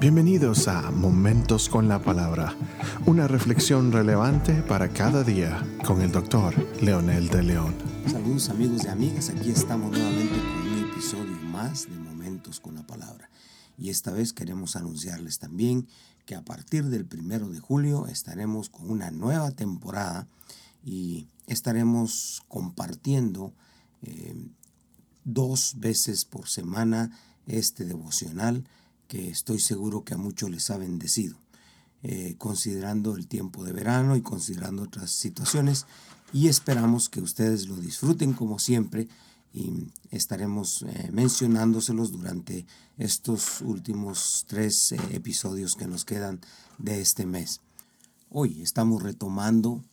Bienvenidos a Momentos con la Palabra, una reflexión relevante para cada día con el doctor Leonel de León. Saludos amigos y amigas, aquí estamos nuevamente con un episodio más de Momentos con la Palabra. Y esta vez queremos anunciarles también que a partir del primero de julio estaremos con una nueva temporada y estaremos compartiendo eh, dos veces por semana este devocional que estoy seguro que a muchos les ha bendecido, eh, considerando el tiempo de verano y considerando otras situaciones. Y esperamos que ustedes lo disfruten como siempre y estaremos eh, mencionándoselos durante estos últimos tres eh, episodios que nos quedan de este mes. Hoy estamos retomando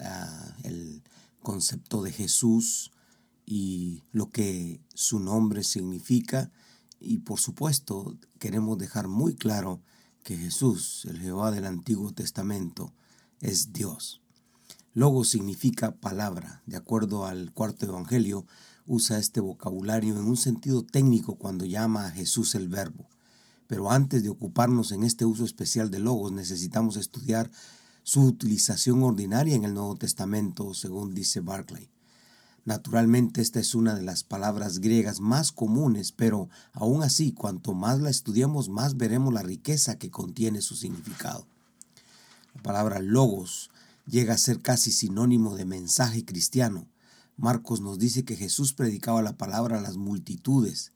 ah, el concepto de Jesús y lo que su nombre significa y por supuesto queremos dejar muy claro que Jesús, el Jehová del Antiguo Testamento, es Dios. Logo significa palabra. De acuerdo al cuarto Evangelio, usa este vocabulario en un sentido técnico cuando llama a Jesús el verbo. Pero antes de ocuparnos en este uso especial de logos, necesitamos estudiar su utilización ordinaria en el Nuevo Testamento, según dice Barclay. Naturalmente esta es una de las palabras griegas más comunes, pero aún así, cuanto más la estudiamos, más veremos la riqueza que contiene su significado. La palabra logos llega a ser casi sinónimo de mensaje cristiano. Marcos nos dice que Jesús predicaba la palabra a las multitudes.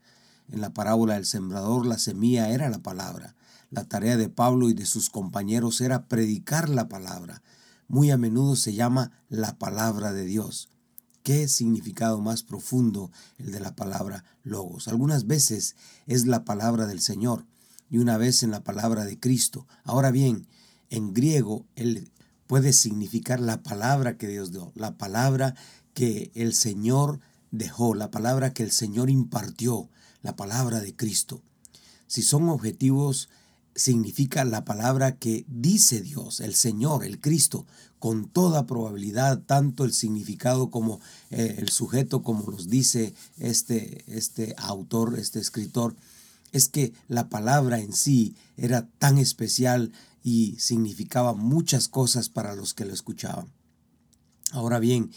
En la parábola del sembrador la semilla era la palabra. La tarea de Pablo y de sus compañeros era predicar la palabra. Muy a menudo se llama la palabra de Dios. Qué significado más profundo el de la palabra logos. Algunas veces es la palabra del Señor y una vez en la palabra de Cristo. Ahora bien, en griego él puede significar la palabra que Dios dio, la palabra que el Señor dejó, la palabra que el Señor impartió, la palabra de Cristo. Si son objetivos significa la palabra que dice Dios, el Señor, el Cristo, con toda probabilidad, tanto el significado como eh, el sujeto, como los dice este, este autor, este escritor, es que la palabra en sí era tan especial y significaba muchas cosas para los que lo escuchaban. Ahora bien,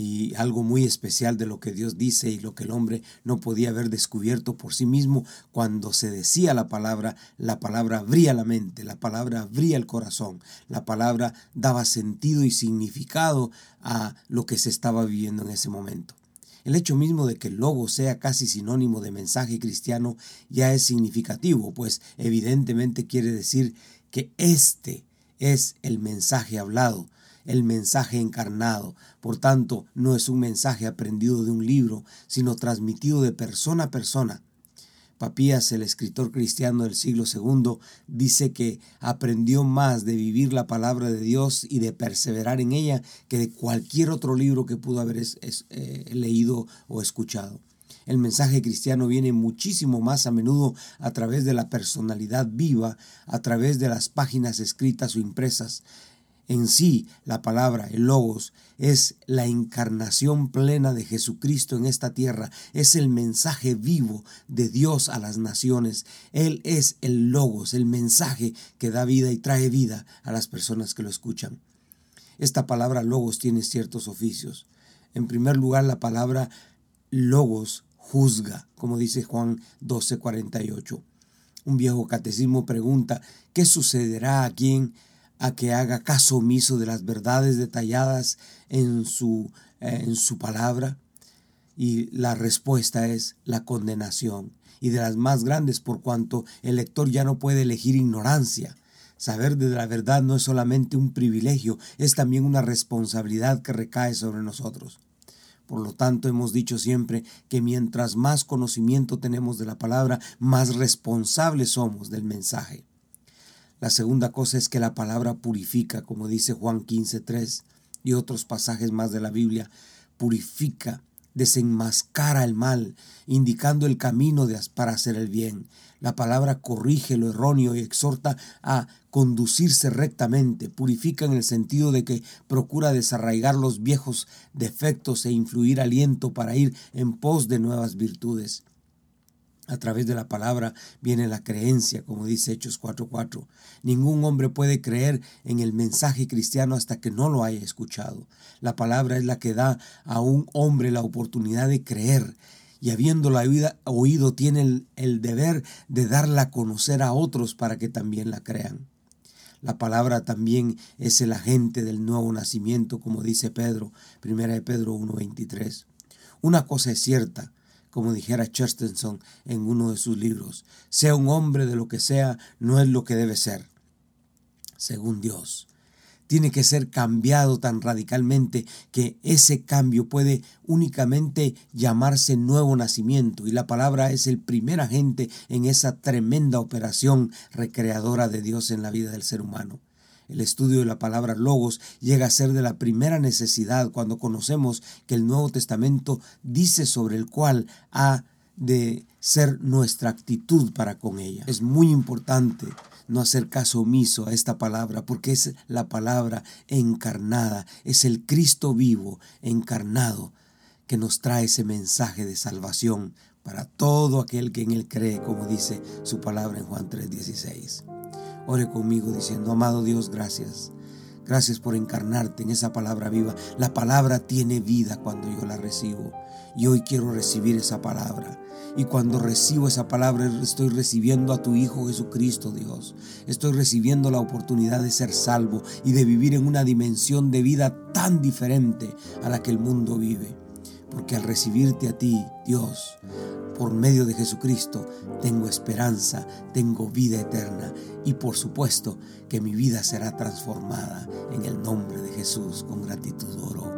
y algo muy especial de lo que Dios dice y lo que el hombre no podía haber descubierto por sí mismo cuando se decía la palabra, la palabra abría la mente, la palabra abría el corazón, la palabra daba sentido y significado a lo que se estaba viviendo en ese momento. El hecho mismo de que el logo sea casi sinónimo de mensaje cristiano ya es significativo, pues evidentemente quiere decir que este es el mensaje hablado, el mensaje encarnado. Por tanto, no es un mensaje aprendido de un libro, sino transmitido de persona a persona. Papías, el escritor cristiano del siglo II, dice que aprendió más de vivir la palabra de Dios y de perseverar en ella que de cualquier otro libro que pudo haber eh, leído o escuchado. El mensaje cristiano viene muchísimo más a menudo a través de la personalidad viva, a través de las páginas escritas o impresas. En sí, la palabra, el logos, es la encarnación plena de Jesucristo en esta tierra, es el mensaje vivo de Dios a las naciones. Él es el logos, el mensaje que da vida y trae vida a las personas que lo escuchan. Esta palabra logos tiene ciertos oficios. En primer lugar, la palabra logos juzga, como dice Juan 12:48. Un viejo catecismo pregunta, ¿qué sucederá a quien a que haga caso omiso de las verdades detalladas en su, eh, en su palabra? Y la respuesta es la condenación, y de las más grandes por cuanto el lector ya no puede elegir ignorancia. Saber de la verdad no es solamente un privilegio, es también una responsabilidad que recae sobre nosotros. Por lo tanto, hemos dicho siempre que mientras más conocimiento tenemos de la palabra, más responsables somos del mensaje. La segunda cosa es que la palabra purifica, como dice Juan 15.3 y otros pasajes más de la Biblia, purifica, desenmascara el mal, indicando el camino para hacer el bien. La palabra corrige lo erróneo y exhorta a conducirse rectamente, purifica en el sentido de que procura desarraigar los viejos defectos e influir aliento para ir en pos de nuevas virtudes. A través de la palabra viene la creencia, como dice Hechos 4:4. Ningún hombre puede creer en el mensaje cristiano hasta que no lo haya escuchado. La palabra es la que da a un hombre la oportunidad de creer y habiéndola oído tiene el, deber de darla a conocer a otros para que también la crean. La palabra también es el agente del nuevo nacimiento, como dice Pedro, primera de Pedro 1:23. Una cosa es cierta, como dijera Chesterton en uno de sus libros, sea un hombre de lo que sea, no es lo que debe ser, según Dios. Tiene que ser cambiado tan radicalmente que ese cambio puede únicamente llamarse nuevo nacimiento y la palabra es el primer agente en esa tremenda operación recreadora de Dios en la vida del ser humano. El estudio de la palabra logos llega a ser de la primera necesidad cuando conocemos que el Nuevo Testamento dice sobre el cual ha de ser nuestra actitud para con ella. Es muy importante no hacer caso omiso a esta palabra porque es la palabra encarnada, es el Cristo vivo encarnado que nos trae ese mensaje de salvación para todo aquel que en él cree, como dice su palabra en Juan 3:16. Ore conmigo diciendo, amado Dios, gracias. Gracias por encarnarte en esa palabra viva. La palabra tiene vida cuando yo la recibo. Y hoy quiero recibir esa palabra. Y cuando recibo esa palabra estoy recibiendo a tu Hijo Jesucristo, Dios. Estoy recibiendo la oportunidad de ser salvo y de vivir en una dimensión de vida tan diferente a la que el mundo vive. Porque al recibirte a ti, Dios, por medio de Jesucristo, tengo esperanza, tengo vida eterna y por supuesto que mi vida será transformada en el nombre de Jesús. Con gratitud oro.